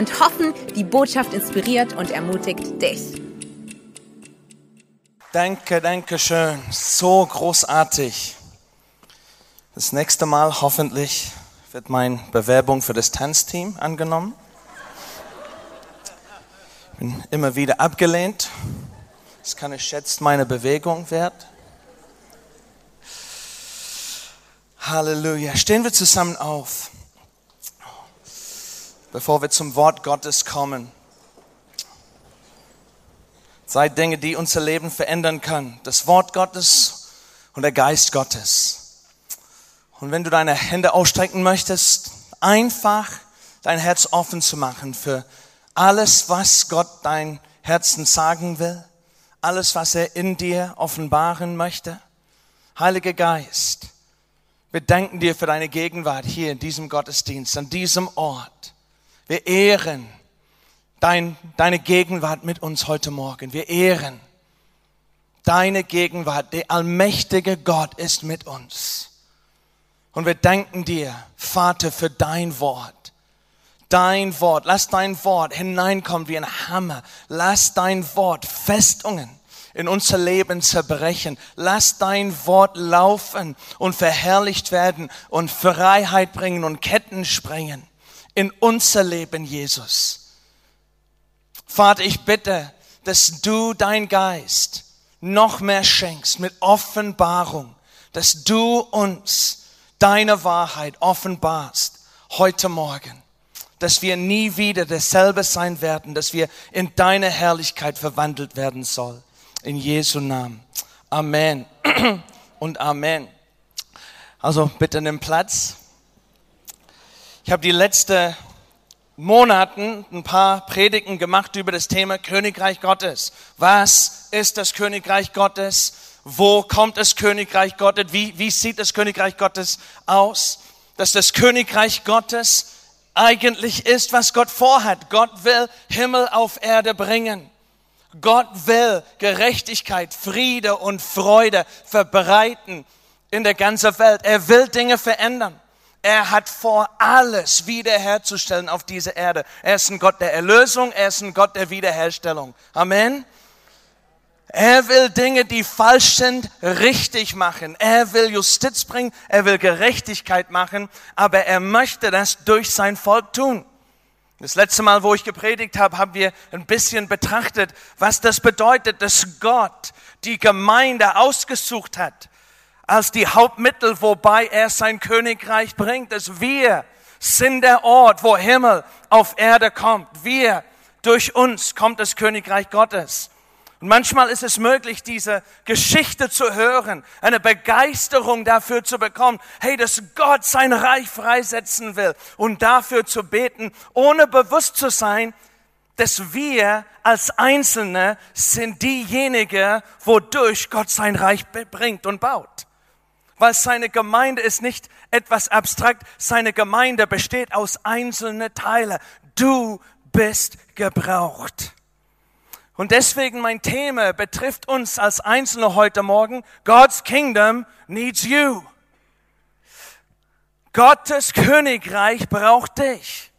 und hoffen, die Botschaft inspiriert und ermutigt dich. Danke, danke schön. So großartig. Das nächste Mal hoffentlich wird meine Bewerbung für das Tanzteam angenommen. Ich bin immer wieder abgelehnt. Das kann ich schätzt meine Bewegung wert. Halleluja. Stehen wir zusammen auf bevor wir zum Wort Gottes kommen. Zwei Dinge, die unser Leben verändern können. Das Wort Gottes und der Geist Gottes. Und wenn du deine Hände ausstrecken möchtest, einfach dein Herz offen zu machen für alles, was Gott dein Herzen sagen will, alles, was er in dir offenbaren möchte. Heiliger Geist, wir danken dir für deine Gegenwart hier in diesem Gottesdienst, an diesem Ort. Wir ehren dein, deine Gegenwart mit uns heute Morgen. Wir ehren deine Gegenwart. Der allmächtige Gott ist mit uns. Und wir danken dir, Vater, für dein Wort. Dein Wort. Lass dein Wort hineinkommen wie ein Hammer. Lass dein Wort Festungen in unser Leben zerbrechen. Lass dein Wort laufen und verherrlicht werden und Freiheit bringen und Ketten sprengen in unser Leben, Jesus. Vater, ich bitte, dass du dein Geist noch mehr schenkst mit Offenbarung, dass du uns deine Wahrheit offenbarst heute Morgen, dass wir nie wieder dasselbe sein werden, dass wir in deine Herrlichkeit verwandelt werden soll. In Jesu Namen. Amen und Amen. Also bitte nimm Platz. Ich habe die letzten Monaten ein paar Predigten gemacht über das Thema Königreich Gottes. Was ist das Königreich Gottes? Wo kommt das Königreich Gottes? Wie, wie sieht das Königreich Gottes aus? Dass das Königreich Gottes eigentlich ist, was Gott vorhat. Gott will Himmel auf Erde bringen. Gott will Gerechtigkeit, Friede und Freude verbreiten in der ganzen Welt. Er will Dinge verändern. Er hat vor, alles wiederherzustellen auf dieser Erde. Er ist ein Gott der Erlösung, er ist ein Gott der Wiederherstellung. Amen. Er will Dinge, die falsch sind, richtig machen. Er will Justiz bringen, er will Gerechtigkeit machen, aber er möchte das durch sein Volk tun. Das letzte Mal, wo ich gepredigt habe, haben wir ein bisschen betrachtet, was das bedeutet, dass Gott die Gemeinde ausgesucht hat als die Hauptmittel, wobei er sein Königreich bringt. Dass wir sind der Ort, wo Himmel auf Erde kommt. Wir, durch uns kommt das Königreich Gottes. Und manchmal ist es möglich, diese Geschichte zu hören, eine Begeisterung dafür zu bekommen, hey, dass Gott sein Reich freisetzen will und dafür zu beten, ohne bewusst zu sein, dass wir als Einzelne sind diejenigen, wodurch Gott sein Reich bringt und baut weil seine Gemeinde ist nicht etwas abstrakt, seine Gemeinde besteht aus einzelnen Teilen. Du bist gebraucht. Und deswegen mein Thema betrifft uns als Einzelne heute Morgen. God's Kingdom needs you. Gottes Königreich braucht dich.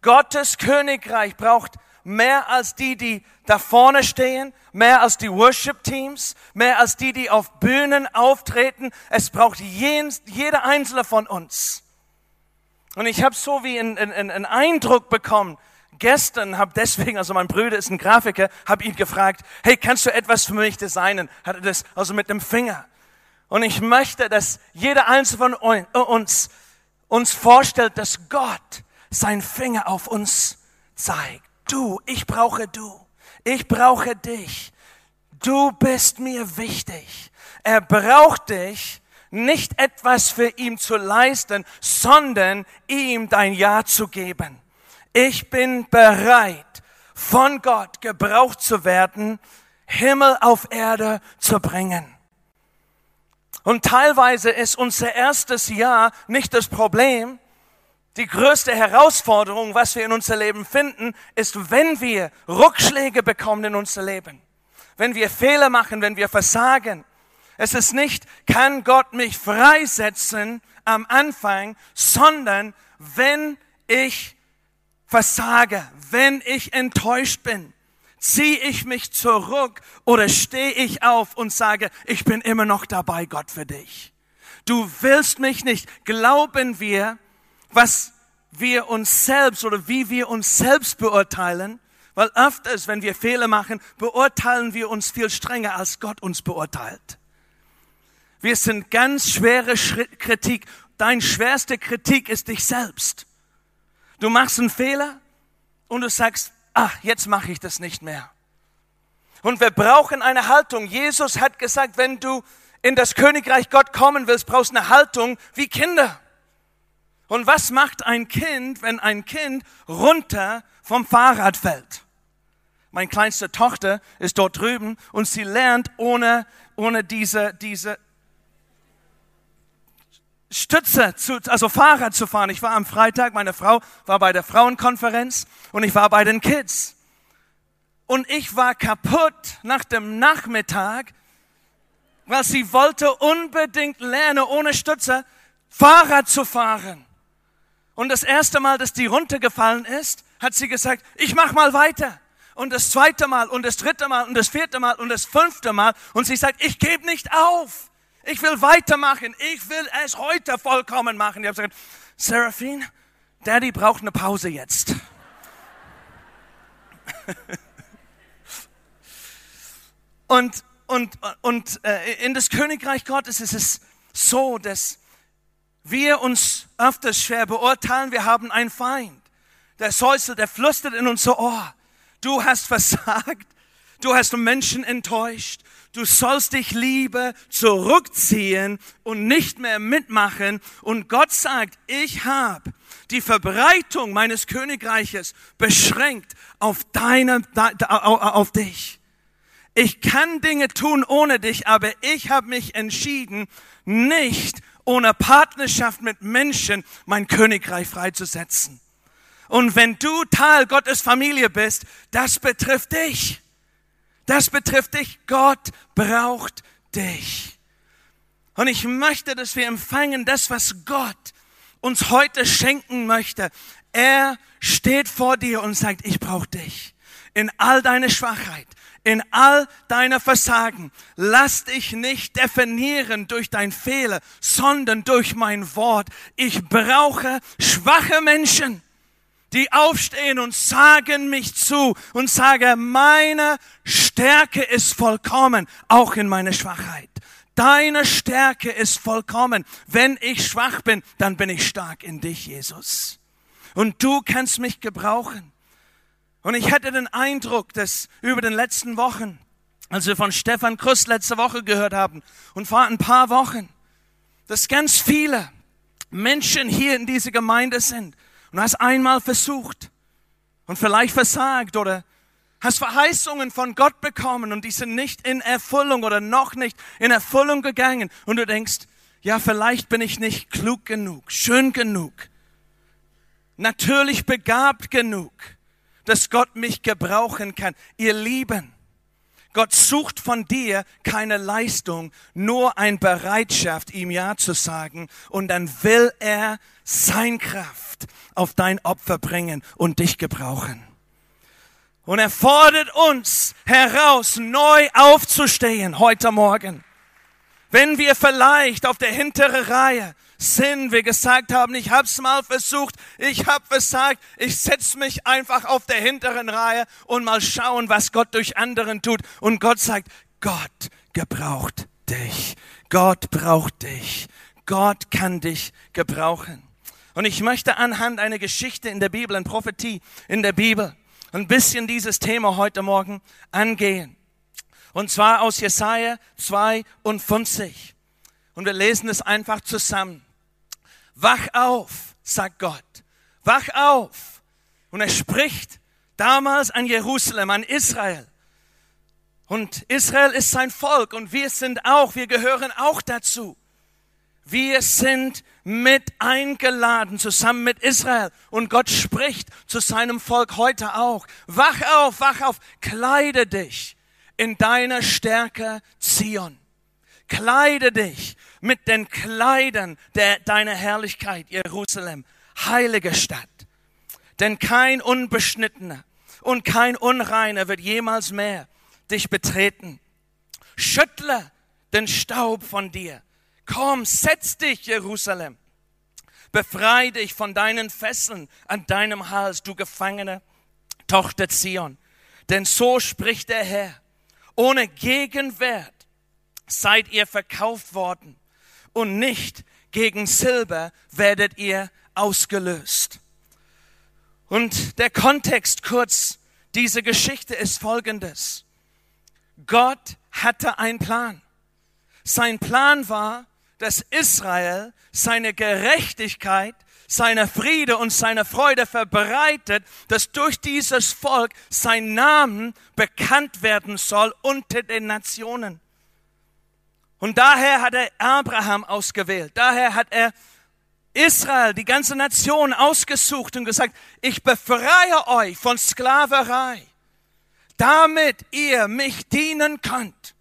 Gottes Königreich braucht mehr als die, die da vorne stehen, mehr als die Worship-Teams, mehr als die, die auf Bühnen auftreten. Es braucht jeder einzelne von uns. Und ich habe so wie einen, einen, einen Eindruck bekommen, gestern habe deswegen, also mein Bruder ist ein Grafiker, habe ihn gefragt, hey, kannst du etwas für mich designen? Hat er das also mit dem Finger. Und ich möchte, dass jeder einzelne von uns uns vorstellt, dass Gott seinen Finger auf uns zeigt. Du, ich brauche du. Ich brauche dich. Du bist mir wichtig. Er braucht dich, nicht etwas für ihn zu leisten, sondern ihm dein Ja zu geben. Ich bin bereit, von Gott gebraucht zu werden, Himmel auf Erde zu bringen. Und teilweise ist unser erstes Jahr nicht das Problem. Die größte Herausforderung, was wir in unser Leben finden, ist, wenn wir Rückschläge bekommen in unser Leben. Wenn wir Fehler machen, wenn wir versagen. Es ist nicht, kann Gott mich freisetzen am Anfang, sondern wenn ich versage, wenn ich enttäuscht bin, ziehe ich mich zurück oder stehe ich auf und sage, ich bin immer noch dabei, Gott, für dich. Du willst mich nicht. Glauben wir, was wir uns selbst oder wie wir uns selbst beurteilen, weil öfters, wenn wir Fehler machen, beurteilen wir uns viel strenger, als Gott uns beurteilt. Wir sind ganz schwere Kritik. Dein schwerste Kritik ist dich selbst. Du machst einen Fehler und du sagst, ach, jetzt mache ich das nicht mehr. Und wir brauchen eine Haltung. Jesus hat gesagt, wenn du in das Königreich Gott kommen willst, brauchst du eine Haltung wie Kinder. Und was macht ein Kind, wenn ein Kind runter vom Fahrrad fällt? Meine kleinste Tochter ist dort drüben und sie lernt ohne, ohne diese, diese Stütze, zu, also Fahrrad zu fahren. Ich war am Freitag, meine Frau war bei der Frauenkonferenz und ich war bei den Kids. Und ich war kaputt nach dem Nachmittag, weil sie wollte unbedingt lernen, ohne Stütze Fahrrad zu fahren. Und das erste Mal, dass die runtergefallen ist, hat sie gesagt, ich mach mal weiter. Und das zweite Mal und das dritte Mal und das vierte Mal und das fünfte Mal. Und sie sagt, ich gebe nicht auf. Ich will weitermachen. Ich will es heute vollkommen machen. Ich habe gesagt, Seraphine, Daddy braucht eine Pause jetzt. und und, und äh, in das Königreich Gottes ist es so, dass wir uns öfters schwer beurteilen. Wir haben einen Feind. Der säuselt, der flüstert in unser Ohr. Du hast versagt. Du hast Menschen enttäuscht du sollst dich lieber zurückziehen und nicht mehr mitmachen. Und Gott sagt, ich habe die Verbreitung meines Königreiches beschränkt auf deine, auf dich. Ich kann Dinge tun ohne dich, aber ich habe mich entschieden, nicht ohne Partnerschaft mit Menschen mein Königreich freizusetzen. Und wenn du Teil Gottes Familie bist, das betrifft dich. Das betrifft dich. Gott braucht dich. Und ich möchte, dass wir empfangen das, was Gott uns heute schenken möchte. Er steht vor dir und sagt, ich brauche dich. In all deine Schwachheit, in all deiner Versagen. Lass dich nicht definieren durch dein Fehler, sondern durch mein Wort. Ich brauche schwache Menschen die aufstehen und sagen mich zu und sagen, meine Stärke ist vollkommen, auch in meiner Schwachheit. Deine Stärke ist vollkommen. Wenn ich schwach bin, dann bin ich stark in dich, Jesus. Und du kannst mich gebrauchen. Und ich hatte den Eindruck, dass über den letzten Wochen, als wir von Stefan Krust letzte Woche gehört haben und vor ein paar Wochen, dass ganz viele Menschen hier in dieser Gemeinde sind, und hast einmal versucht und vielleicht versagt oder hast Verheißungen von Gott bekommen und die sind nicht in Erfüllung oder noch nicht in Erfüllung gegangen. Und du denkst, ja, vielleicht bin ich nicht klug genug, schön genug, natürlich begabt genug, dass Gott mich gebrauchen kann. Ihr Lieben, Gott sucht von dir keine Leistung, nur eine Bereitschaft, ihm Ja zu sagen. Und dann will er sein Kraft auf dein Opfer bringen und dich gebrauchen. Und er fordert uns heraus, neu aufzustehen heute Morgen. Wenn wir vielleicht auf der hinteren Reihe sind, wir gesagt haben, ich hab's mal versucht, ich hab versagt, ich setz mich einfach auf der hinteren Reihe und mal schauen, was Gott durch anderen tut. Und Gott sagt, Gott gebraucht dich. Gott braucht dich. Gott kann dich gebrauchen. Und ich möchte anhand einer Geschichte in der Bibel, einer Prophetie in der Bibel, ein bisschen dieses Thema heute Morgen angehen. Und zwar aus Jesaja 52. Und wir lesen es einfach zusammen. Wach auf, sagt Gott. Wach auf. Und er spricht Damals an Jerusalem, an Israel. Und Israel ist sein Volk und wir sind auch, wir gehören auch dazu. Wir sind mit eingeladen zusammen mit Israel und Gott spricht zu seinem Volk heute auch. Wach auf, wach auf, kleide dich in deiner Stärke Zion. Kleide dich mit den Kleidern der, deiner Herrlichkeit, Jerusalem, heilige Stadt. Denn kein Unbeschnittener und kein Unreiner wird jemals mehr dich betreten. Schüttle den Staub von dir. Komm, setz dich, Jerusalem. Befrei dich von deinen Fesseln an deinem Hals, du gefangene Tochter Zion. Denn so spricht der Herr. Ohne Gegenwert seid ihr verkauft worden und nicht gegen Silber werdet ihr ausgelöst. Und der Kontext kurz dieser Geschichte ist folgendes. Gott hatte einen Plan. Sein Plan war, dass Israel seine Gerechtigkeit, seine Friede und seine Freude verbreitet, dass durch dieses Volk sein Name bekannt werden soll unter den Nationen. Und daher hat er Abraham ausgewählt. Daher hat er Israel, die ganze Nation ausgesucht und gesagt, ich befreie euch von Sklaverei damit ihr mich dienen könnt.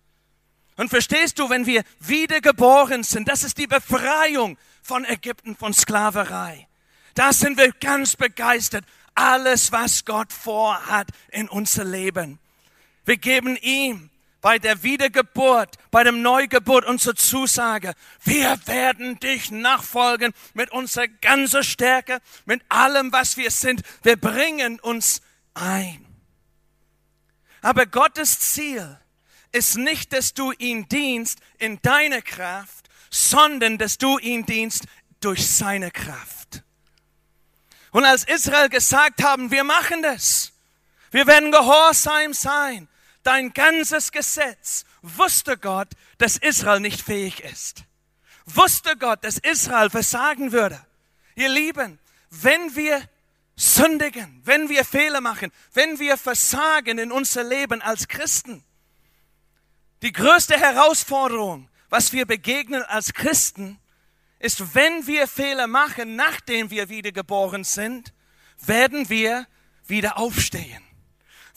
Und verstehst du, wenn wir wiedergeboren sind, das ist die Befreiung von Ägypten, von Sklaverei. Da sind wir ganz begeistert. Alles, was Gott vorhat in unser Leben. Wir geben ihm bei der Wiedergeburt, bei dem Neugeburt unsere Zusage. Wir werden dich nachfolgen mit unserer ganzen Stärke, mit allem, was wir sind. Wir bringen uns ein. Aber Gottes Ziel ist nicht, dass du ihn dienst in deiner Kraft, sondern dass du ihn dienst durch seine Kraft. Und als Israel gesagt haben, wir machen das, wir werden gehorsam sein, dein ganzes Gesetz, wusste Gott, dass Israel nicht fähig ist. Wusste Gott, dass Israel versagen würde. Ihr Lieben, wenn wir sündigen, wenn wir Fehler machen, wenn wir versagen in unser Leben als Christen. Die größte Herausforderung, was wir begegnen als Christen, ist, wenn wir Fehler machen, nachdem wir wiedergeboren sind, werden wir wieder aufstehen.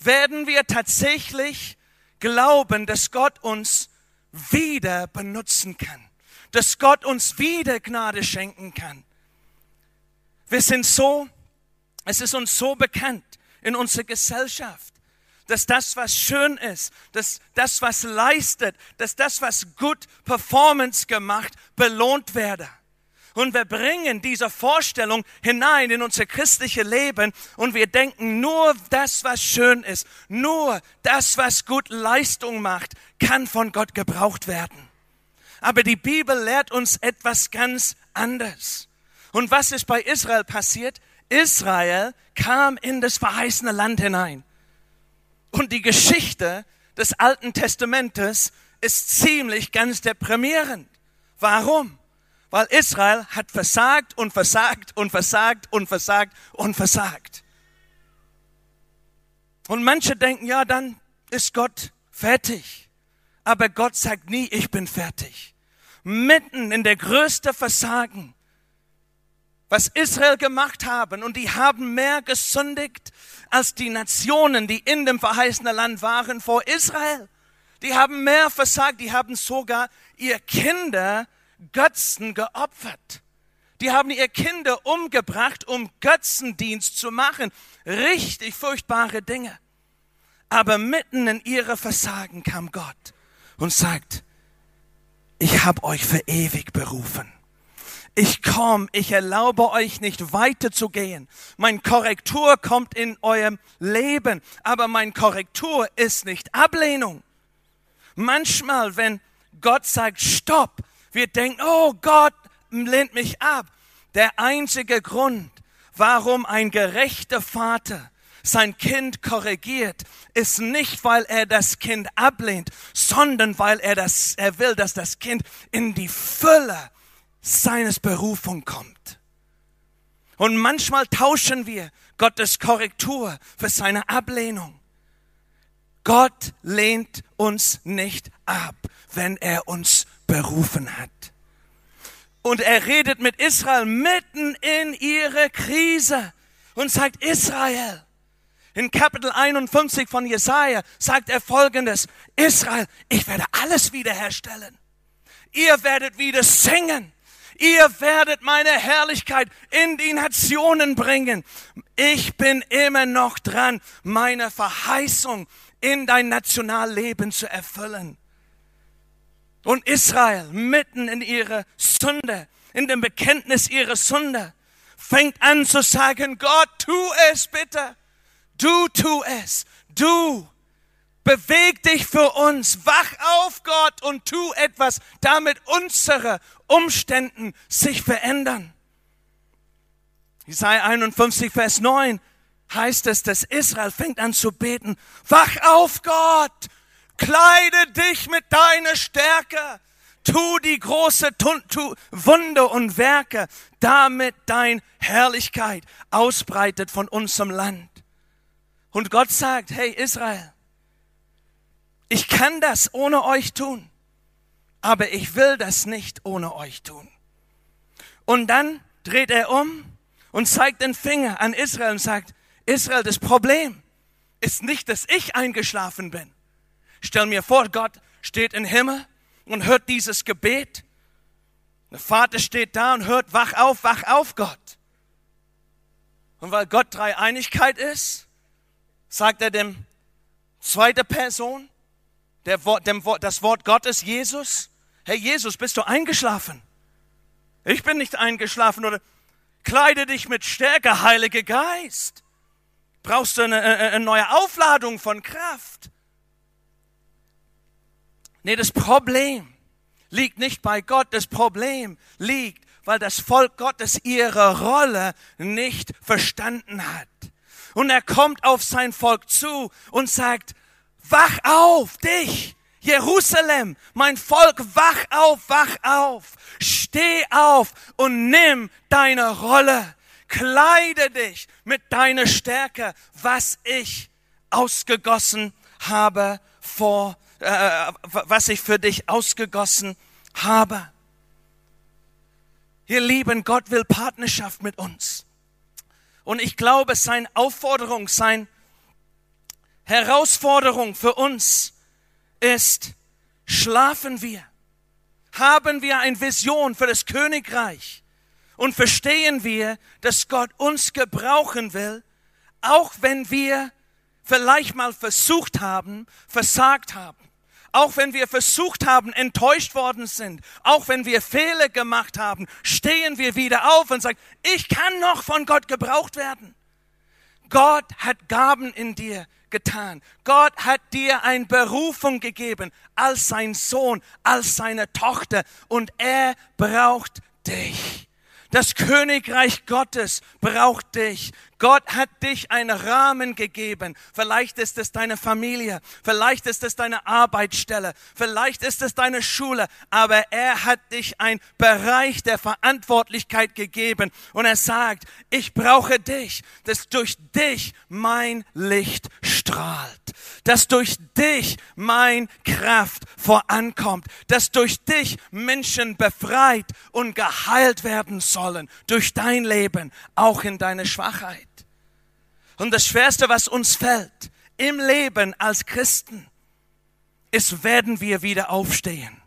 Werden wir tatsächlich glauben, dass Gott uns wieder benutzen kann, dass Gott uns wieder Gnade schenken kann. Wir sind so es ist uns so bekannt in unserer Gesellschaft, dass das, was schön ist, dass das, was leistet, dass das, was gut Performance gemacht, belohnt werde. Und wir bringen diese Vorstellung hinein in unser christliches Leben und wir denken, nur das, was schön ist, nur das, was gut Leistung macht, kann von Gott gebraucht werden. Aber die Bibel lehrt uns etwas ganz anderes. Und was ist bei Israel passiert? Israel kam in das verheißene Land hinein. Und die Geschichte des Alten Testamentes ist ziemlich ganz deprimierend. Warum? Weil Israel hat versagt und versagt und versagt und versagt und versagt. Und manche denken, ja, dann ist Gott fertig. Aber Gott sagt nie, ich bin fertig. Mitten in der größten Versagen was Israel gemacht haben. Und die haben mehr gesündigt als die Nationen, die in dem verheißenen Land waren vor Israel. Die haben mehr versagt, die haben sogar ihr Kinder Götzen geopfert. Die haben ihr Kinder umgebracht, um Götzendienst zu machen. Richtig furchtbare Dinge. Aber mitten in ihre Versagen kam Gott und sagt, ich habe euch für ewig berufen ich komme, ich erlaube euch nicht weiterzugehen. Mein Korrektur kommt in eurem Leben, aber mein Korrektur ist nicht Ablehnung. Manchmal, wenn Gott sagt, stopp, wir denken, oh Gott lehnt mich ab. Der einzige Grund, warum ein gerechter Vater sein Kind korrigiert, ist nicht, weil er das Kind ablehnt, sondern weil er das, er will, dass das Kind in die Fülle seines Berufung kommt. Und manchmal tauschen wir Gottes Korrektur für seine Ablehnung. Gott lehnt uns nicht ab, wenn er uns berufen hat. Und er redet mit Israel mitten in ihre Krise und sagt, Israel, in Kapitel 51 von Jesaja sagt er folgendes, Israel, ich werde alles wiederherstellen. Ihr werdet wieder singen. Ihr werdet meine Herrlichkeit in die Nationen bringen. Ich bin immer noch dran, meine Verheißung in dein Nationalleben zu erfüllen. Und Israel mitten in ihre Sünde, in dem Bekenntnis ihrer Sünde, fängt an zu sagen, Gott, tu es bitte. Du tu es. Du beweg dich für uns. Wach auf, Gott, und tu etwas, damit unsere Umständen sich verändern. Jesaja 51, Vers 9 heißt es, dass Israel fängt an zu beten. Wach auf, Gott! Kleide dich mit deiner Stärke. Tu die große tu, Wunde und Werke, damit dein Herrlichkeit ausbreitet von unserem Land. Und Gott sagt, hey Israel, ich kann das ohne euch tun, aber ich will das nicht ohne euch tun. Und dann dreht er um und zeigt den Finger an Israel und sagt, Israel, das Problem ist nicht, dass ich eingeschlafen bin. Stell mir vor, Gott steht im Himmel und hört dieses Gebet. Der Vater steht da und hört, wach auf, wach auf, Gott. Und weil Gott Dreieinigkeit ist, sagt er dem zweite Person, der, dem, das Wort Gottes, Jesus, hey Jesus, bist du eingeschlafen? Ich bin nicht eingeschlafen oder kleide dich mit Stärke, Heiliger Geist. Brauchst du eine, eine neue Aufladung von Kraft? Nee, das Problem liegt nicht bei Gott, das Problem liegt, weil das Volk Gottes ihre Rolle nicht verstanden hat. Und er kommt auf sein Volk zu und sagt, wach auf, dich, Jerusalem, mein Volk, wach auf, wach auf, steh auf und nimm deine Rolle, kleide dich mit deiner Stärke, was ich ausgegossen habe vor äh, was ich für dich ausgegossen habe. Ihr Lieben, Gott will Partnerschaft mit uns. Und ich glaube, seine Aufforderung, seine Herausforderung für uns ist, schlafen wir? Haben wir eine Vision für das Königreich? Und verstehen wir, dass Gott uns gebrauchen will, auch wenn wir vielleicht mal versucht haben, versagt haben auch wenn wir versucht haben, enttäuscht worden sind, auch wenn wir Fehler gemacht haben, stehen wir wieder auf und sagen, ich kann noch von Gott gebraucht werden. Gott hat Gaben in dir getan. Gott hat dir eine Berufung gegeben als sein Sohn, als seine Tochter und er braucht dich. Das Königreich Gottes braucht dich. Gott hat dich einen Rahmen gegeben. Vielleicht ist es deine Familie, vielleicht ist es deine Arbeitsstelle, vielleicht ist es deine Schule, aber er hat dich einen Bereich der Verantwortlichkeit gegeben. Und er sagt, ich brauche dich, dass durch dich mein Licht strahlt, dass durch dich mein Kraft vorankommt, dass durch dich Menschen befreit und geheilt werden sollen, durch dein Leben, auch in deine Schwachheit. Und das Schwerste, was uns fällt im Leben als Christen, ist, werden wir wieder aufstehen,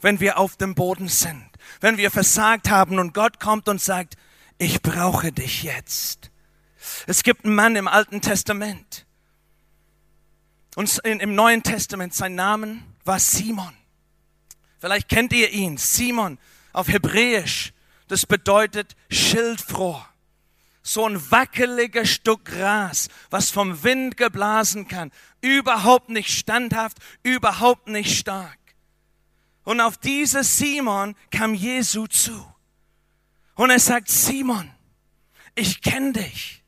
wenn wir auf dem Boden sind, wenn wir versagt haben und Gott kommt und sagt, ich brauche dich jetzt. Es gibt einen Mann im Alten Testament und im Neuen Testament, sein Name war Simon. Vielleicht kennt ihr ihn, Simon auf Hebräisch. Das bedeutet schildfroh so ein wackeliger Stück Gras, was vom Wind geblasen kann, überhaupt nicht standhaft, überhaupt nicht stark. Und auf diese Simon kam Jesu zu. Und er sagt, Simon, ich kenne dich.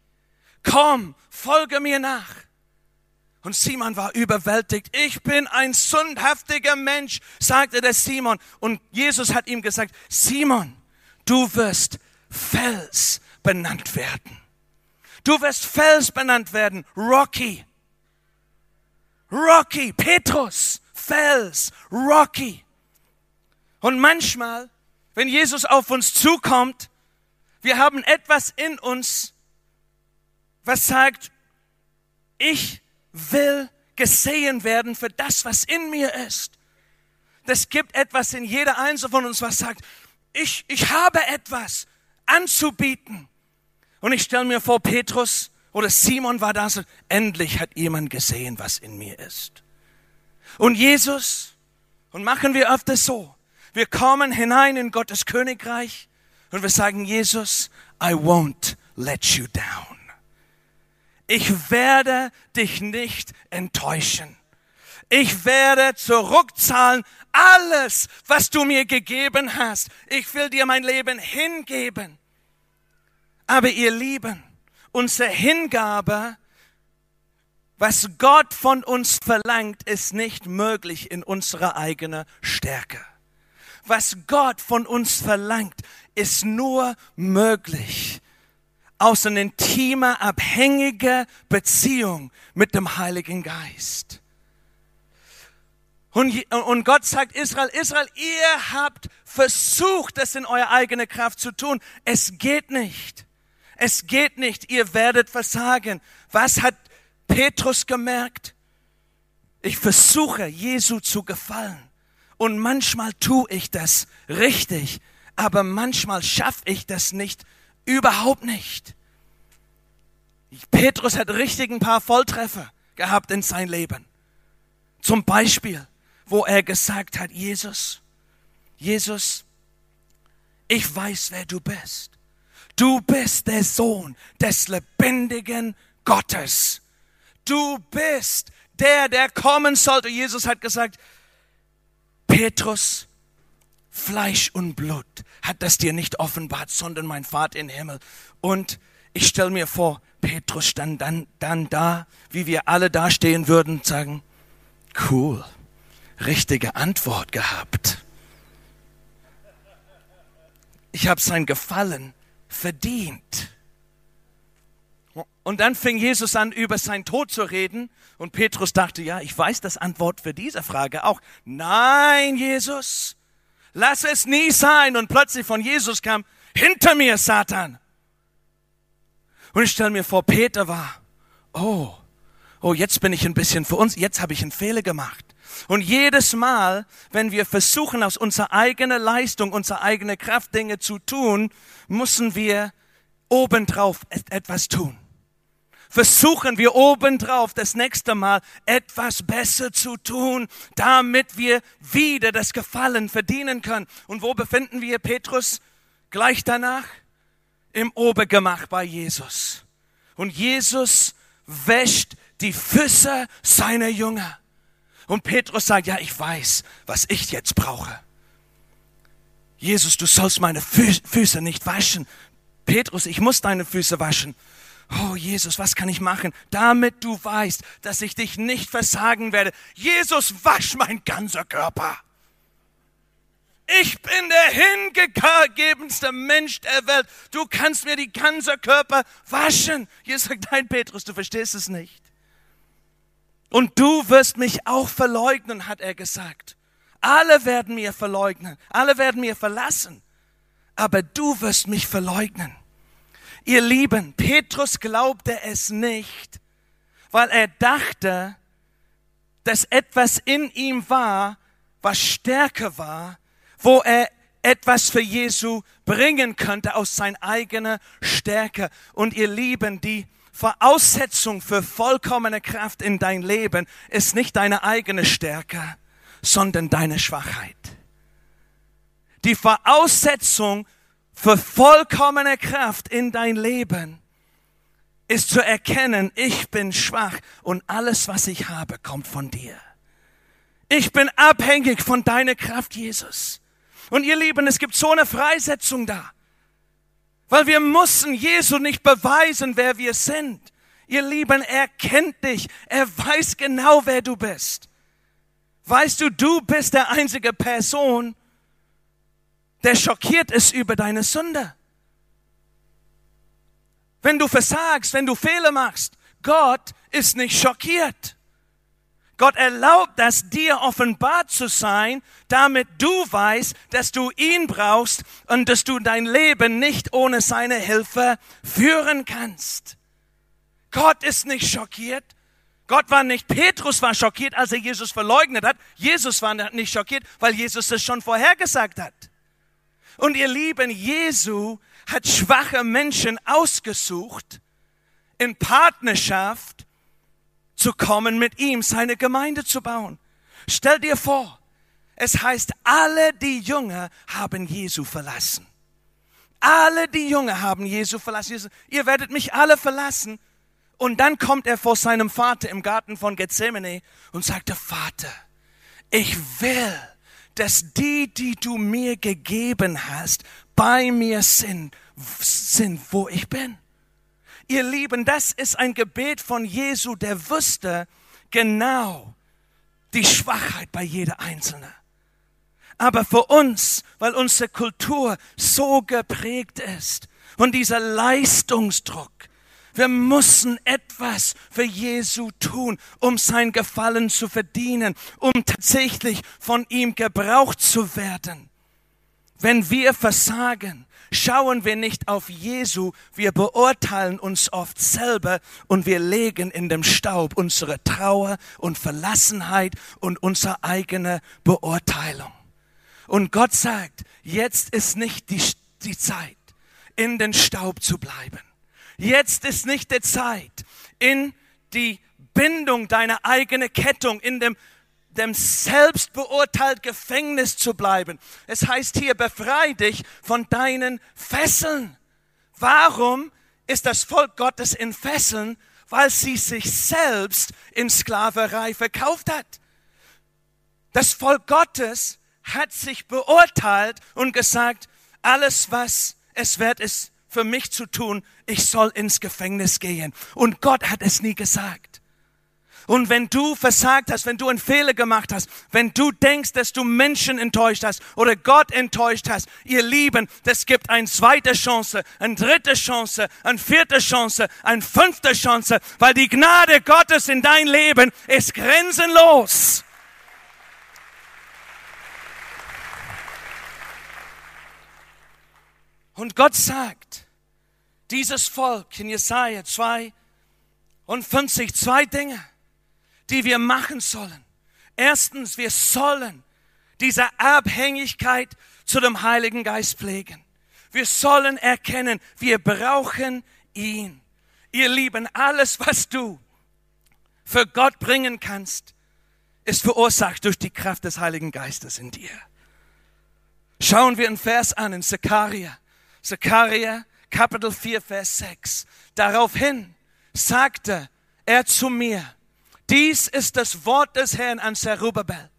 Komm, folge mir nach. Und Simon war überwältigt. Ich bin ein sündhaftiger Mensch, sagte der Simon. Und Jesus hat ihm gesagt, Simon, du wirst Fels benannt werden. Du wirst Fels benannt werden, Rocky. Rocky, Petrus, Fels, Rocky. Und manchmal, wenn Jesus auf uns zukommt, wir haben etwas in uns, was sagt, ich will gesehen werden für das, was in mir ist. Das gibt etwas in jeder Einzelne von uns, was sagt, ich, ich habe etwas anzubieten. Und ich stelle mir vor, Petrus oder Simon war da so, endlich hat jemand gesehen, was in mir ist. Und Jesus, und machen wir öfter so, wir kommen hinein in Gottes Königreich und wir sagen, Jesus, I won't let you down. Ich werde dich nicht enttäuschen. Ich werde zurückzahlen alles, was du mir gegeben hast. Ich will dir mein Leben hingeben. Aber ihr Lieben, unsere Hingabe, was Gott von uns verlangt, ist nicht möglich in unserer eigenen Stärke. Was Gott von uns verlangt, ist nur möglich aus einer intimer, abhängiger Beziehung mit dem Heiligen Geist. Und, und Gott sagt Israel, Israel, ihr habt versucht, das in eurer eigenen Kraft zu tun. Es geht nicht. Es geht nicht. Ihr werdet versagen. Was hat Petrus gemerkt? Ich versuche, Jesu zu gefallen. Und manchmal tue ich das richtig, aber manchmal schaffe ich das nicht, überhaupt nicht. Petrus hat richtig ein paar Volltreffer gehabt in sein Leben. Zum Beispiel, wo er gesagt hat, Jesus, Jesus, ich weiß, wer du bist. Du bist der Sohn des lebendigen Gottes. Du bist der, der kommen sollte. Jesus hat gesagt, Petrus, Fleisch und Blut hat das dir nicht offenbart, sondern mein Vater im Himmel. Und ich stelle mir vor, Petrus stand dann, dann da, wie wir alle dastehen würden und sagen, cool, richtige Antwort gehabt. Ich habe sein Gefallen verdient. Und dann fing Jesus an, über seinen Tod zu reden. Und Petrus dachte, ja, ich weiß das Antwort für diese Frage auch. Nein, Jesus, lass es nie sein. Und plötzlich von Jesus kam, hinter mir, Satan. Und ich stelle mir vor, Peter war, oh, oh, jetzt bin ich ein bisschen für uns, jetzt habe ich einen Fehler gemacht. Und jedes Mal, wenn wir versuchen, aus unserer eigenen Leistung, unserer eigenen Kraft Dinge zu tun, müssen wir obendrauf etwas tun. Versuchen wir obendrauf das nächste Mal etwas besser zu tun, damit wir wieder das Gefallen verdienen können. Und wo befinden wir Petrus? Gleich danach? Im Obergemach bei Jesus. Und Jesus wäscht die Füße seiner Jünger. Und Petrus sagt, ja, ich weiß, was ich jetzt brauche. Jesus, du sollst meine Füße nicht waschen. Petrus, ich muss deine Füße waschen. Oh Jesus, was kann ich machen, damit du weißt, dass ich dich nicht versagen werde? Jesus, wasch mein ganzer Körper. Ich bin der hingegebenste Mensch der Welt. Du kannst mir die ganze Körper waschen. Jesus sagt, nein, Petrus, du verstehst es nicht. Und du wirst mich auch verleugnen, hat er gesagt. Alle werden mir verleugnen, alle werden mir verlassen, aber du wirst mich verleugnen. Ihr Lieben, Petrus glaubte es nicht, weil er dachte, dass etwas in ihm war, was stärker war, wo er etwas für Jesu bringen könnte aus seiner eigenen Stärke. Und ihr Lieben, die Voraussetzung für vollkommene Kraft in dein Leben ist nicht deine eigene Stärke, sondern deine Schwachheit. Die Voraussetzung für vollkommene Kraft in dein Leben ist zu erkennen, ich bin schwach und alles, was ich habe, kommt von dir. Ich bin abhängig von deiner Kraft, Jesus. Und ihr Lieben, es gibt so eine Freisetzung da. Weil wir müssen Jesu nicht beweisen, wer wir sind. Ihr Lieben, er kennt dich. Er weiß genau, wer du bist. Weißt du, du bist der einzige Person, der schockiert ist über deine Sünde. wenn du versagst, wenn du Fehler machst. Gott ist nicht schockiert. Gott erlaubt das, dir offenbart zu sein, damit du weißt, dass du ihn brauchst und dass du dein Leben nicht ohne seine Hilfe führen kannst. Gott ist nicht schockiert. Gott war nicht, Petrus war schockiert, als er Jesus verleugnet hat. Jesus war nicht schockiert, weil Jesus es schon vorhergesagt hat. Und ihr Lieben, Jesu hat schwache Menschen ausgesucht, in Partnerschaft zu kommen mit ihm, seine Gemeinde zu bauen. Stell dir vor, es heißt, alle die Jünger haben Jesu verlassen. Alle die Jünger haben Jesu verlassen. Ihr werdet mich alle verlassen. Und dann kommt er vor seinem Vater im Garten von Gethsemane und sagte, Vater, ich will, dass die, die du mir gegeben hast, bei mir sind, sind, wo ich bin. Ihr Lieben, das ist ein Gebet von Jesu, der wusste genau die Schwachheit bei jeder Einzelne. Aber für uns, weil unsere Kultur so geprägt ist von dieser Leistungsdruck, wir müssen etwas für Jesu tun, um sein Gefallen zu verdienen, um tatsächlich von ihm gebraucht zu werden. Wenn wir versagen, schauen wir nicht auf Jesu, wir beurteilen uns oft selber und wir legen in dem Staub unsere Trauer und Verlassenheit und unsere eigene Beurteilung. Und Gott sagt, jetzt ist nicht die, die Zeit, in den Staub zu bleiben. Jetzt ist nicht die Zeit, in die Bindung deiner eigenen Kettung, in dem dem selbstbeurteilt Gefängnis zu bleiben. Es heißt hier, befrei dich von deinen Fesseln. Warum ist das Volk Gottes in Fesseln? Weil sie sich selbst in Sklaverei verkauft hat. Das Volk Gottes hat sich beurteilt und gesagt, alles was es wert ist für mich zu tun, ich soll ins Gefängnis gehen. Und Gott hat es nie gesagt. Und wenn du versagt hast, wenn du einen Fehler gemacht hast, wenn du denkst, dass du Menschen enttäuscht hast oder Gott enttäuscht hast, ihr Lieben, das gibt eine zweite Chance, eine dritte Chance, eine vierte Chance, eine fünfte Chance, weil die Gnade Gottes in dein Leben ist grenzenlos. Und Gott sagt, dieses Volk in Jesaja 2 und 50, zwei Dinge die wir machen sollen. Erstens, wir sollen diese Abhängigkeit zu dem Heiligen Geist pflegen. Wir sollen erkennen, wir brauchen ihn. Ihr Lieben, alles, was du für Gott bringen kannst, ist verursacht durch die Kraft des Heiligen Geistes in dir. Schauen wir einen Vers an in Zechariah. Zechariah, Kapitel 4, Vers 6. Daraufhin sagte er zu mir, dies ist das Wort des Herrn an Zerubbabel.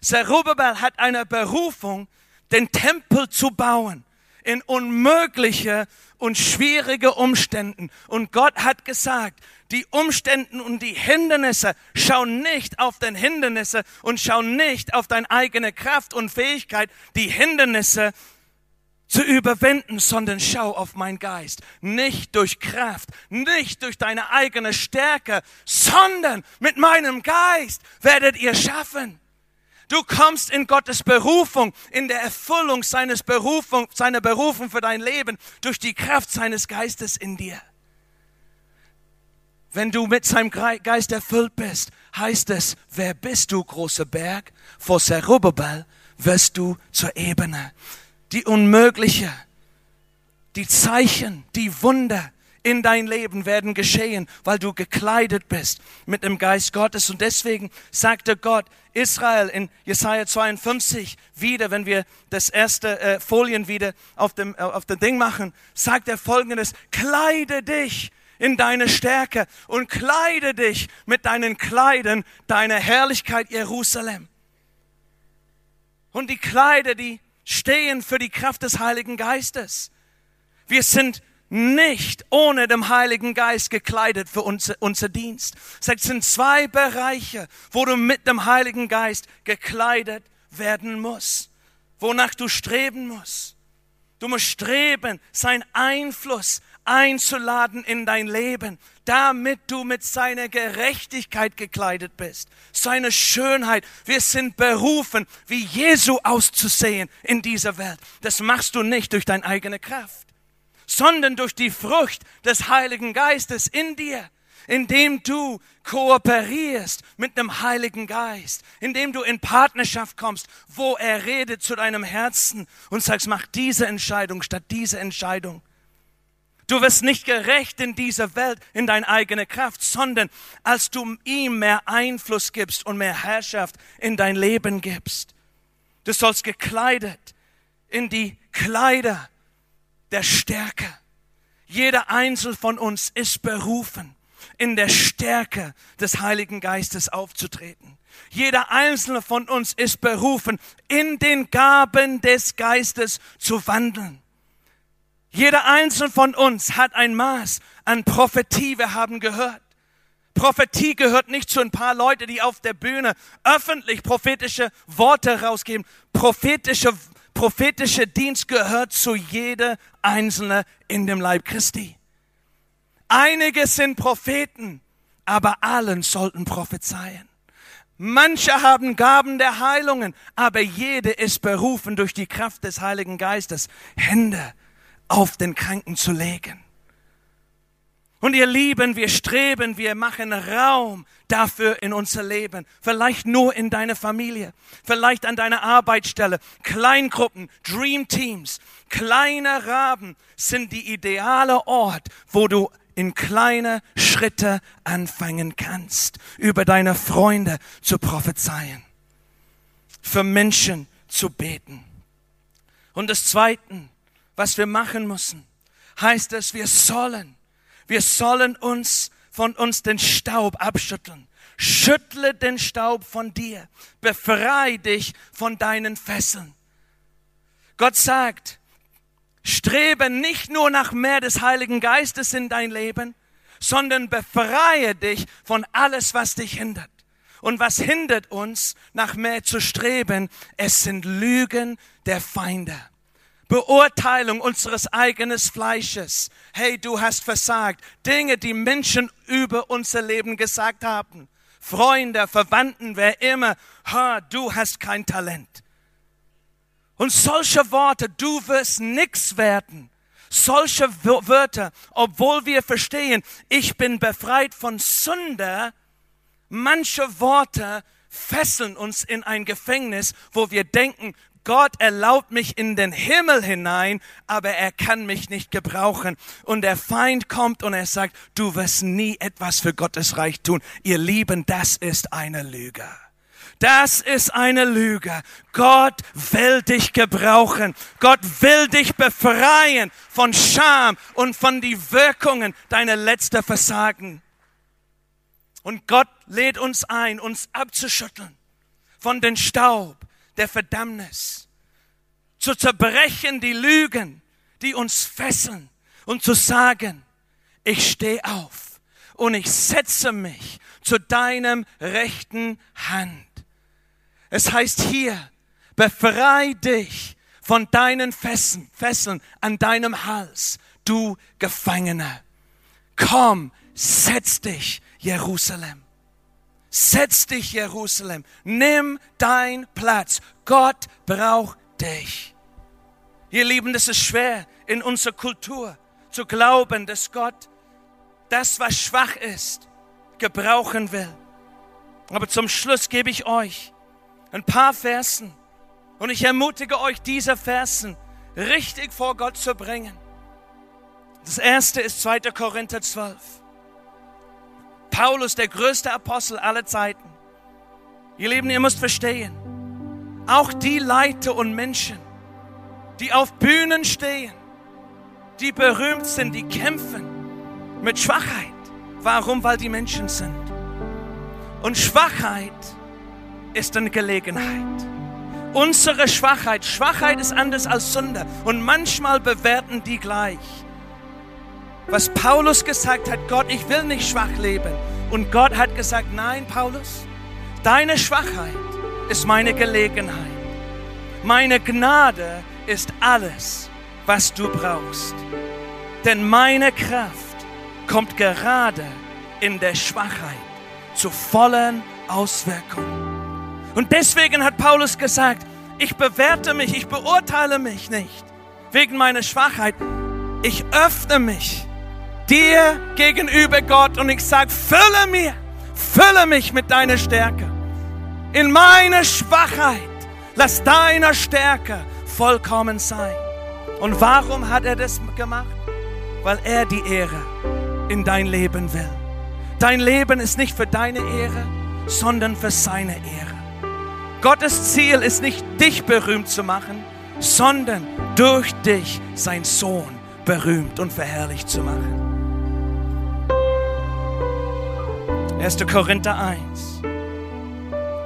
Zerubbabel hat eine Berufung, den Tempel zu bauen in unmögliche und schwierige Umständen. Und Gott hat gesagt, die Umständen und die Hindernisse, schauen nicht auf den Hindernisse und schauen nicht auf deine eigene Kraft und Fähigkeit. Die Hindernisse zu überwinden, sondern schau auf mein Geist. Nicht durch Kraft, nicht durch deine eigene Stärke, sondern mit meinem Geist werdet ihr schaffen. Du kommst in Gottes Berufung, in der Erfüllung seines Berufung, seiner Berufung für dein Leben durch die Kraft seines Geistes in dir. Wenn du mit seinem Geist erfüllt bist, heißt es, wer bist du, großer Berg? Vor Zerubbabel wirst du zur Ebene die unmögliche, die Zeichen, die Wunder in dein Leben werden geschehen, weil du gekleidet bist mit dem Geist Gottes. Und deswegen sagte Gott Israel in Jesaja 52 wieder, wenn wir das erste äh, Folien wieder auf dem, äh, auf dem Ding machen, sagt er folgendes, kleide dich in deine Stärke und kleide dich mit deinen Kleidern deiner Herrlichkeit Jerusalem. Und die Kleider, die stehen für die Kraft des Heiligen Geistes. Wir sind nicht ohne dem Heiligen Geist gekleidet für unser, unser Dienst. Es sind zwei Bereiche, wo du mit dem Heiligen Geist gekleidet werden musst, wonach du streben musst. Du musst streben, sein Einfluss einzuladen in dein Leben, damit du mit seiner Gerechtigkeit gekleidet bist, seine Schönheit. Wir sind berufen, wie Jesu auszusehen in dieser Welt. Das machst du nicht durch deine eigene Kraft, sondern durch die Frucht des Heiligen Geistes in dir indem du kooperierst mit dem Heiligen Geist, indem du in Partnerschaft kommst, wo er redet zu deinem Herzen und sagst, mach diese Entscheidung statt diese Entscheidung. Du wirst nicht gerecht in dieser Welt in deine eigene Kraft, sondern als du ihm mehr Einfluss gibst und mehr Herrschaft in dein Leben gibst. Du sollst gekleidet in die Kleider der Stärke. Jeder Einzel von uns ist berufen, in der Stärke des Heiligen Geistes aufzutreten. Jeder einzelne von uns ist berufen, in den Gaben des Geistes zu wandeln. Jeder einzelne von uns hat ein Maß an Prophetie, wir haben gehört. Prophetie gehört nicht zu ein paar Leute, die auf der Bühne öffentlich prophetische Worte rausgeben. Prophetische, prophetische Dienst gehört zu jeder Einzelne in dem Leib Christi. Einige sind Propheten, aber allen sollten prophezeien. Manche haben Gaben der Heilungen, aber jede ist berufen durch die Kraft des Heiligen Geistes, Hände auf den Kranken zu legen. Und ihr Lieben, wir streben, wir machen Raum dafür in unser Leben. Vielleicht nur in deiner Familie, vielleicht an deiner Arbeitsstelle. Kleingruppen, Dream Teams, kleine Raben sind die ideale Ort, wo du in kleine Schritte anfangen kannst, über deine Freunde zu prophezeien, für Menschen zu beten. Und das Zweite, was wir machen müssen, heißt es, wir sollen, wir sollen uns von uns den Staub abschütteln. Schüttle den Staub von dir. Befrei dich von deinen Fesseln. Gott sagt, Strebe nicht nur nach mehr des Heiligen Geistes in dein Leben, sondern befreie dich von alles, was dich hindert. Und was hindert uns, nach mehr zu streben? Es sind Lügen der Feinde. Beurteilung unseres eigenen Fleisches. Hey, du hast versagt. Dinge, die Menschen über unser Leben gesagt haben. Freunde, Verwandten, wer immer. Ha, du hast kein Talent. Und solche Worte, du wirst nix werden. Solche Wörter, obwohl wir verstehen, ich bin befreit von Sünde, manche Worte fesseln uns in ein Gefängnis, wo wir denken, Gott erlaubt mich in den Himmel hinein, aber er kann mich nicht gebrauchen. Und der Feind kommt und er sagt, du wirst nie etwas für Gottes Reich tun. Ihr Lieben, das ist eine Lüge. Das ist eine Lüge. Gott will dich gebrauchen. Gott will dich befreien von Scham und von die Wirkungen deiner letzten Versagen. Und Gott lädt uns ein, uns abzuschütteln von den Staub der Verdammnis, zu zerbrechen die Lügen, die uns fesseln und zu sagen, ich stehe auf und ich setze mich zu deinem rechten Hand. Es heißt hier, befrei dich von deinen Fesseln, Fesseln an deinem Hals, du Gefangener. Komm, setz dich, Jerusalem. Setz dich, Jerusalem. Nimm dein Platz. Gott braucht dich. Ihr Lieben, das ist schwer in unserer Kultur zu glauben, dass Gott das, was schwach ist, gebrauchen will. Aber zum Schluss gebe ich euch ein paar Versen. Und ich ermutige euch, diese Versen richtig vor Gott zu bringen. Das erste ist 2. Korinther 12. Paulus, der größte Apostel aller Zeiten. Ihr Lieben, ihr müsst verstehen, auch die Leiter und Menschen, die auf Bühnen stehen, die berühmt sind, die kämpfen mit Schwachheit. Warum? Weil die Menschen sind. Und Schwachheit ist eine Gelegenheit. Unsere Schwachheit, Schwachheit ist anders als Sünde und manchmal bewerten die gleich. Was Paulus gesagt hat, Gott, ich will nicht schwach leben. Und Gott hat gesagt, nein, Paulus, deine Schwachheit ist meine Gelegenheit. Meine Gnade ist alles, was du brauchst. Denn meine Kraft kommt gerade in der Schwachheit zu vollen Auswirkungen. Und deswegen hat Paulus gesagt, ich bewerte mich, ich beurteile mich nicht wegen meiner Schwachheit. Ich öffne mich dir gegenüber Gott und ich sage, fülle mir, fülle mich mit deiner Stärke. In meiner Schwachheit, lass deiner Stärke vollkommen sein. Und warum hat er das gemacht? Weil er die Ehre in dein Leben will. Dein Leben ist nicht für deine Ehre, sondern für seine Ehre. Gottes Ziel ist nicht, dich berühmt zu machen, sondern durch dich sein Sohn berühmt und verherrlicht zu machen. 1. Korinther 1,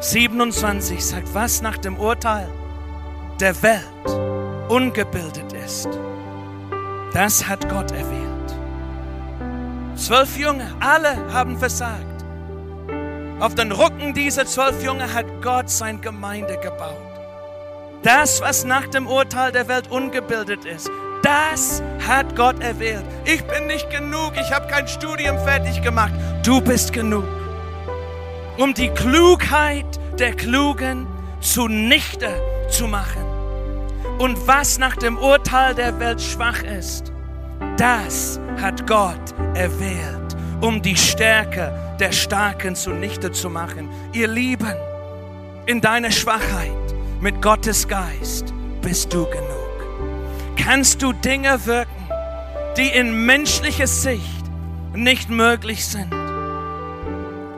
27 sagt, was nach dem Urteil der Welt ungebildet ist, das hat Gott erwählt. Zwölf Jünger, alle haben versagt. Auf den Rücken dieser zwölf Jünger hat Gott seine Gemeinde gebaut. Das, was nach dem Urteil der Welt ungebildet ist, das hat Gott erwählt. Ich bin nicht genug, ich habe kein Studium fertig gemacht. Du bist genug. Um die Klugheit der Klugen zunichte zu machen. Und was nach dem Urteil der Welt schwach ist, das hat Gott erwählt, um die Stärke der Starken zunichte zu machen. Ihr Lieben, in deiner Schwachheit mit Gottes Geist bist du genug. Kannst du Dinge wirken, die in menschlicher Sicht nicht möglich sind.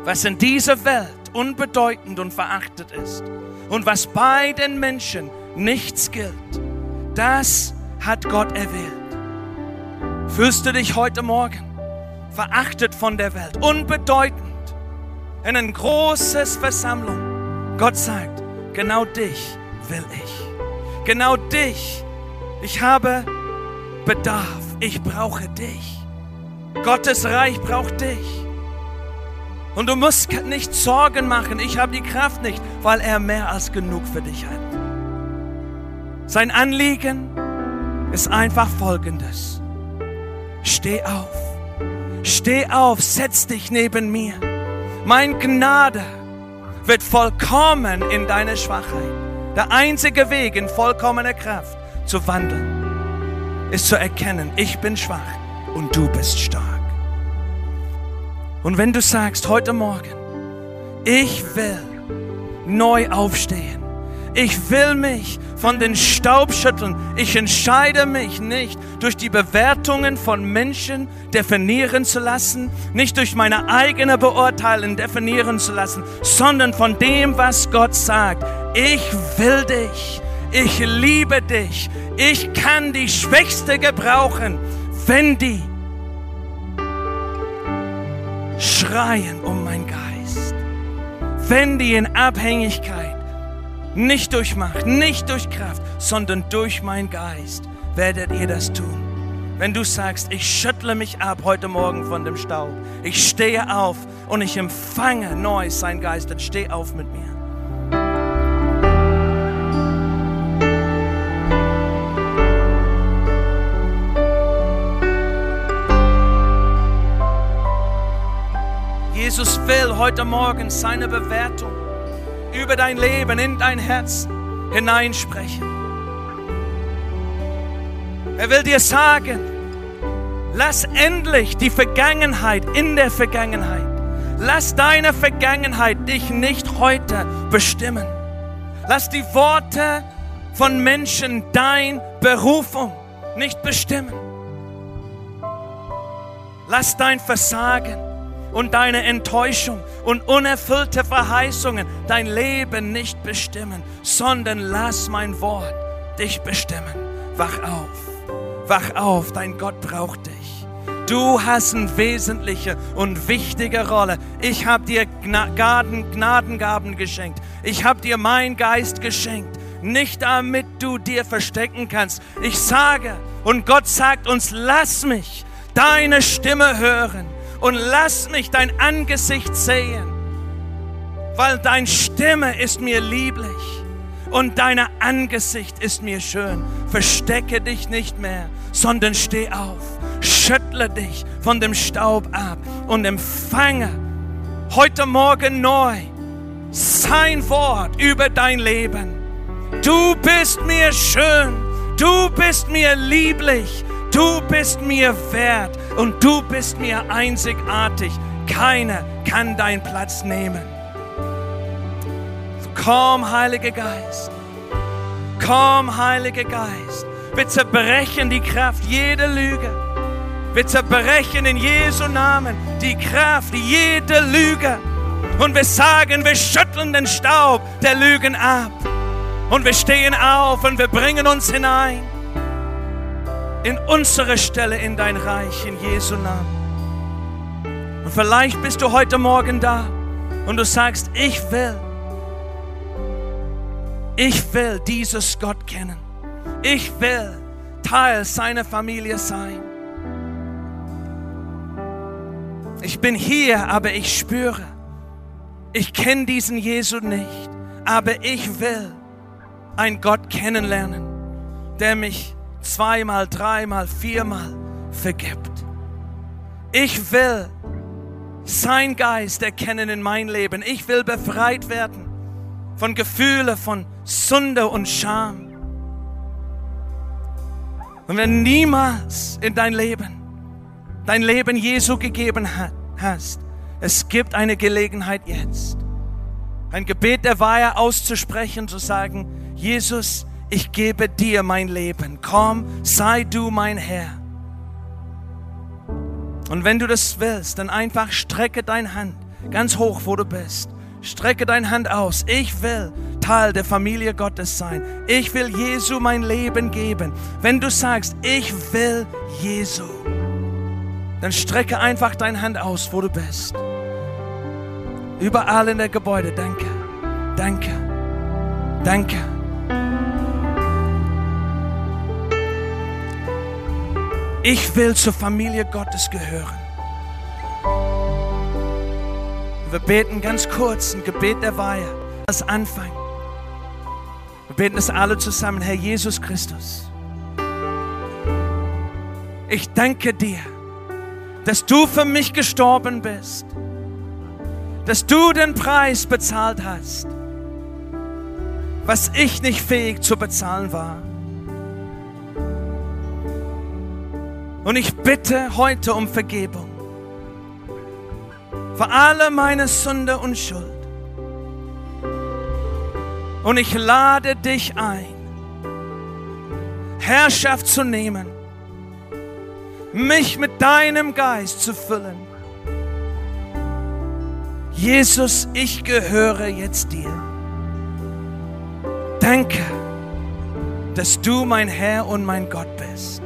Was in dieser Welt unbedeutend und verachtet ist und was bei den Menschen nichts gilt, das hat Gott erwählt. Fühlst du dich heute Morgen verachtet von der Welt, unbedeutend, in eine große Versammlung? Gott sagt, genau dich will ich. Genau dich. Ich habe Bedarf. Ich brauche dich. Gottes Reich braucht dich. Und du musst nicht Sorgen machen. Ich habe die Kraft nicht, weil er mehr als genug für dich hat. Sein Anliegen ist einfach folgendes. Steh auf. Steh auf, setz dich neben mir. Mein Gnade wird vollkommen in deine Schwachheit. Der einzige Weg in vollkommener Kraft zu wandeln, ist zu erkennen, ich bin schwach und du bist stark. Und wenn du sagst heute Morgen, ich will neu aufstehen, ich will mich von den Staub schütteln. Ich entscheide mich nicht durch die Bewertungen von Menschen definieren zu lassen, nicht durch meine eigene Beurteilung definieren zu lassen, sondern von dem, was Gott sagt. Ich will dich. Ich liebe dich. Ich kann die Schwächste gebrauchen, wenn die schreien um mein Geist. Wenn die in Abhängigkeit nicht durch Macht, nicht durch Kraft, sondern durch mein Geist werdet ihr das tun. Wenn du sagst, ich schüttle mich ab heute Morgen von dem Staub, ich stehe auf und ich empfange neu sein Geist, dann steh auf mit mir. Will heute Morgen seine Bewertung über dein Leben, in dein Herz hineinsprechen. Er will dir sagen, lass endlich die Vergangenheit in der Vergangenheit. Lass deine Vergangenheit dich nicht heute bestimmen. Lass die Worte von Menschen dein Berufung nicht bestimmen. Lass dein Versagen und deine Enttäuschung und unerfüllte Verheißungen dein Leben nicht bestimmen, sondern lass mein Wort dich bestimmen. Wach auf, wach auf, dein Gott braucht dich. Du hast eine wesentliche und wichtige Rolle. Ich habe dir Gnaden, Gnadengaben geschenkt. Ich habe dir mein Geist geschenkt. Nicht damit du dir verstecken kannst. Ich sage, und Gott sagt uns, lass mich deine Stimme hören und lass mich dein Angesicht sehen, weil deine Stimme ist mir lieblich und dein Angesicht ist mir schön. Verstecke dich nicht mehr, sondern steh auf. schüttle dich von dem Staub ab und empfange heute Morgen neu sein Wort über dein Leben. Du bist mir schön, du bist mir lieblich, du bist mir wert und du bist mir einzigartig. Keiner kann deinen Platz nehmen. Komm, Heiliger Geist. Komm, Heiliger Geist. Wir zerbrechen die Kraft jeder Lüge. Wir zerbrechen in Jesu Namen die Kraft jeder Lüge. Und wir sagen, wir schütteln den Staub der Lügen ab. Und wir stehen auf und wir bringen uns hinein in unsere Stelle in dein Reich in Jesu Namen. Und vielleicht bist du heute Morgen da und du sagst, ich will, ich will dieses Gott kennen. Ich will Teil seiner Familie sein. Ich bin hier, aber ich spüre, ich kenne diesen Jesu nicht, aber ich will einen Gott kennenlernen, der mich zweimal, dreimal, viermal vergibt. Ich will sein Geist erkennen in mein Leben. Ich will befreit werden von Gefühlen, von Sünde und Scham. Und wenn niemals in dein Leben dein Leben Jesu gegeben hast, es gibt eine Gelegenheit jetzt, ein Gebet der Weihe auszusprechen, zu sagen, Jesus, ich gebe dir mein Leben. Komm, sei du mein Herr. Und wenn du das willst, dann einfach strecke deine Hand ganz hoch, wo du bist. Strecke deine Hand aus. Ich will Teil der Familie Gottes sein. Ich will Jesu mein Leben geben. Wenn du sagst, ich will Jesu, dann strecke einfach deine Hand aus, wo du bist. Überall in der Gebäude. Danke. Danke. Danke. Ich will zur Familie Gottes gehören. Wir beten ganz kurz ein Gebet der Weihe als Anfang. Wir beten es alle zusammen, Herr Jesus Christus. Ich danke dir, dass du für mich gestorben bist, dass du den Preis bezahlt hast, was ich nicht fähig zu bezahlen war. Und ich bitte heute um Vergebung für alle meine Sünde und Schuld. Und ich lade dich ein, Herrschaft zu nehmen, mich mit deinem Geist zu füllen. Jesus, ich gehöre jetzt dir. Danke, dass du mein Herr und mein Gott bist.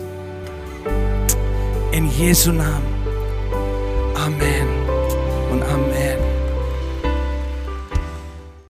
In Jesu Namen. Amen und Amen.